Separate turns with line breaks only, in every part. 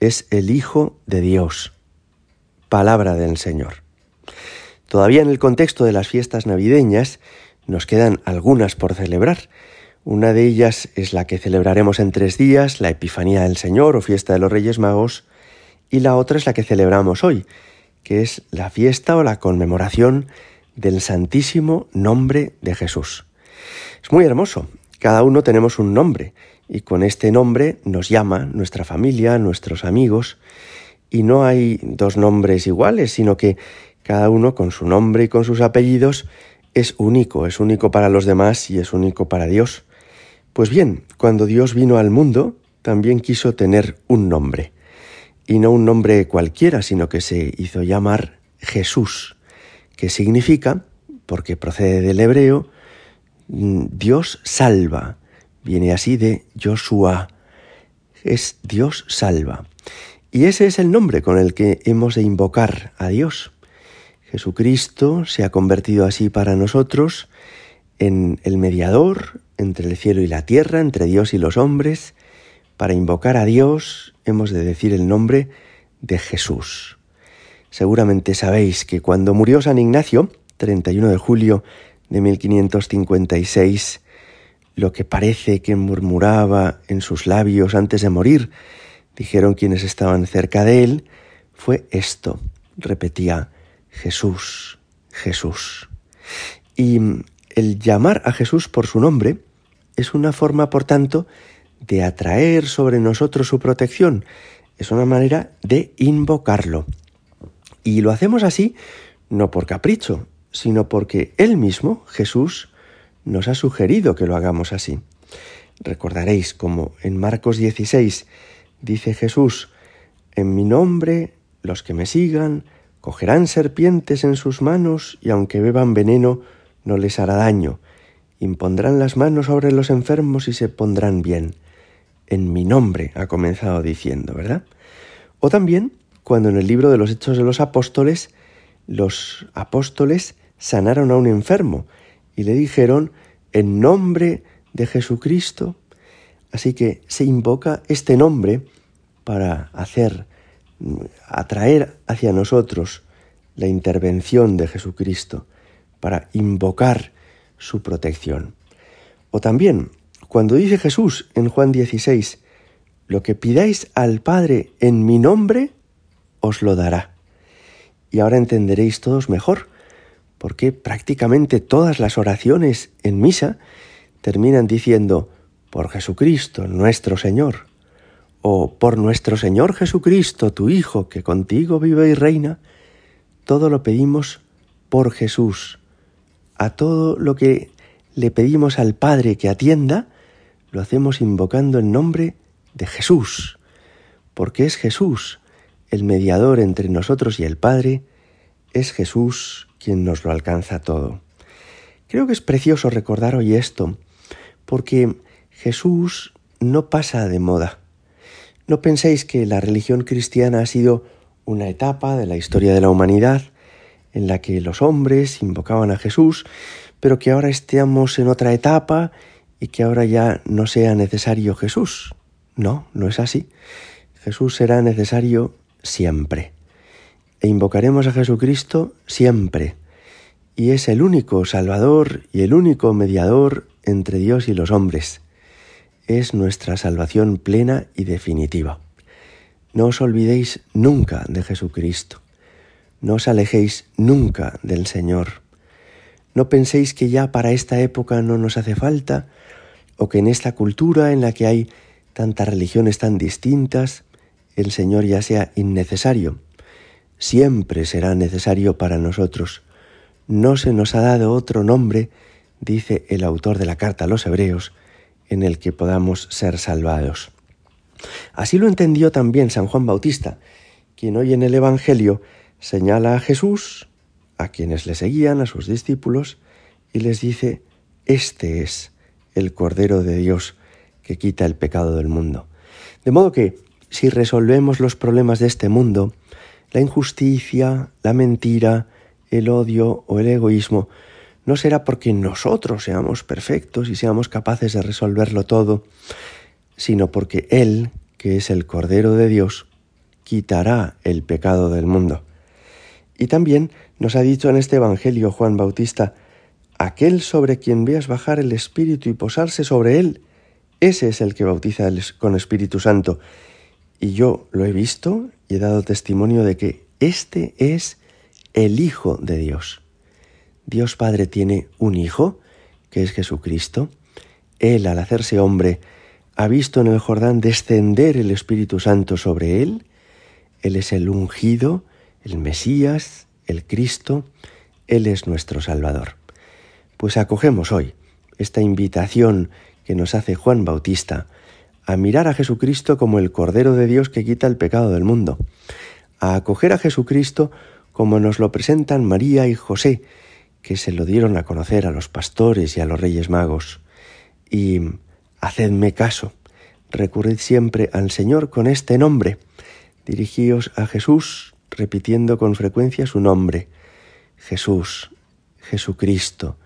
es el Hijo de Dios. Palabra del Señor. Todavía en el contexto de las fiestas navideñas nos quedan algunas por celebrar. Una de ellas es la que celebraremos en tres días, la Epifanía del Señor o fiesta de los Reyes Magos, y la otra es la que celebramos hoy, que es la fiesta o la conmemoración del Santísimo Nombre de Jesús. Es muy hermoso, cada uno tenemos un nombre, y con este nombre nos llama nuestra familia, nuestros amigos, y no hay dos nombres iguales, sino que cada uno con su nombre y con sus apellidos es único, es único para los demás y es único para Dios. Pues bien, cuando Dios vino al mundo, también quiso tener un nombre, y no un nombre cualquiera, sino que se hizo llamar Jesús, que significa, porque procede del hebreo, Dios salva, Viene así de Joshua. Es Dios salva. Y ese es el nombre con el que hemos de invocar a Dios. Jesucristo se ha convertido así para nosotros en el mediador entre el cielo y la tierra, entre Dios y los hombres. Para invocar a Dios hemos de decir el nombre de Jesús. Seguramente sabéis que cuando murió San Ignacio, 31 de julio de 1556, lo que parece que murmuraba en sus labios antes de morir, dijeron quienes estaban cerca de él, fue esto, repetía, Jesús, Jesús. Y el llamar a Jesús por su nombre es una forma, por tanto, de atraer sobre nosotros su protección, es una manera de invocarlo. Y lo hacemos así no por capricho, sino porque Él mismo, Jesús, nos ha sugerido que lo hagamos así. Recordaréis como en Marcos 16 dice Jesús, en mi nombre los que me sigan cogerán serpientes en sus manos y aunque beban veneno no les hará daño, impondrán las manos sobre los enfermos y se pondrán bien. En mi nombre ha comenzado diciendo, ¿verdad? O también cuando en el libro de los Hechos de los Apóstoles los apóstoles sanaron a un enfermo y le dijeron en nombre de Jesucristo. Así que se invoca este nombre para hacer, atraer hacia nosotros la intervención de Jesucristo, para invocar su protección. O también, cuando dice Jesús en Juan 16, lo que pidáis al Padre en mi nombre, os lo dará. Y ahora entenderéis todos mejor porque prácticamente todas las oraciones en misa terminan diciendo por Jesucristo nuestro Señor, o por nuestro Señor Jesucristo, tu Hijo, que contigo vive y reina, todo lo pedimos por Jesús. A todo lo que le pedimos al Padre que atienda, lo hacemos invocando el nombre de Jesús, porque es Jesús el mediador entre nosotros y el Padre, es Jesús quien nos lo alcanza todo. Creo que es precioso recordar hoy esto, porque Jesús no pasa de moda. No penséis que la religión cristiana ha sido una etapa de la historia de la humanidad en la que los hombres invocaban a Jesús, pero que ahora estemos en otra etapa y que ahora ya no sea necesario Jesús. No, no es así. Jesús será necesario siempre e invocaremos a Jesucristo siempre, y es el único Salvador y el único mediador entre Dios y los hombres. Es nuestra salvación plena y definitiva. No os olvidéis nunca de Jesucristo. No os alejéis nunca del Señor. No penséis que ya para esta época no nos hace falta, o que en esta cultura en la que hay tantas religiones tan distintas, el Señor ya sea innecesario. Siempre será necesario para nosotros. No se nos ha dado otro nombre, dice el autor de la carta a los Hebreos, en el que podamos ser salvados. Así lo entendió también San Juan Bautista, quien hoy en el Evangelio señala a Jesús, a quienes le seguían, a sus discípulos, y les dice, Este es el Cordero de Dios que quita el pecado del mundo. De modo que, si resolvemos los problemas de este mundo, la injusticia, la mentira, el odio o el egoísmo, no será porque nosotros seamos perfectos y seamos capaces de resolverlo todo, sino porque Él, que es el Cordero de Dios, quitará el pecado del mundo. Y también nos ha dicho en este Evangelio Juan Bautista, aquel sobre quien veas bajar el Espíritu y posarse sobre él, ese es el que bautiza con Espíritu Santo. Y yo lo he visto y he dado testimonio de que este es el Hijo de Dios. Dios Padre tiene un Hijo, que es Jesucristo. Él, al hacerse hombre, ha visto en el Jordán descender el Espíritu Santo sobre él. Él es el ungido, el Mesías, el Cristo. Él es nuestro Salvador. Pues acogemos hoy esta invitación que nos hace Juan Bautista a mirar a Jesucristo como el Cordero de Dios que quita el pecado del mundo, a acoger a Jesucristo como nos lo presentan María y José, que se lo dieron a conocer a los pastores y a los reyes magos, y Hacedme caso, recurrid siempre al Señor con este nombre, dirigíos a Jesús repitiendo con frecuencia su nombre, Jesús, Jesucristo,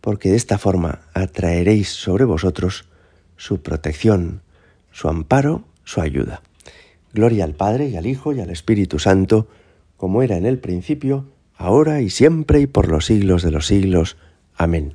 porque de esta forma atraeréis sobre vosotros su protección, su amparo, su ayuda. Gloria al Padre y al Hijo y al Espíritu Santo, como era en el principio, ahora y siempre y por los siglos de los siglos. Amén.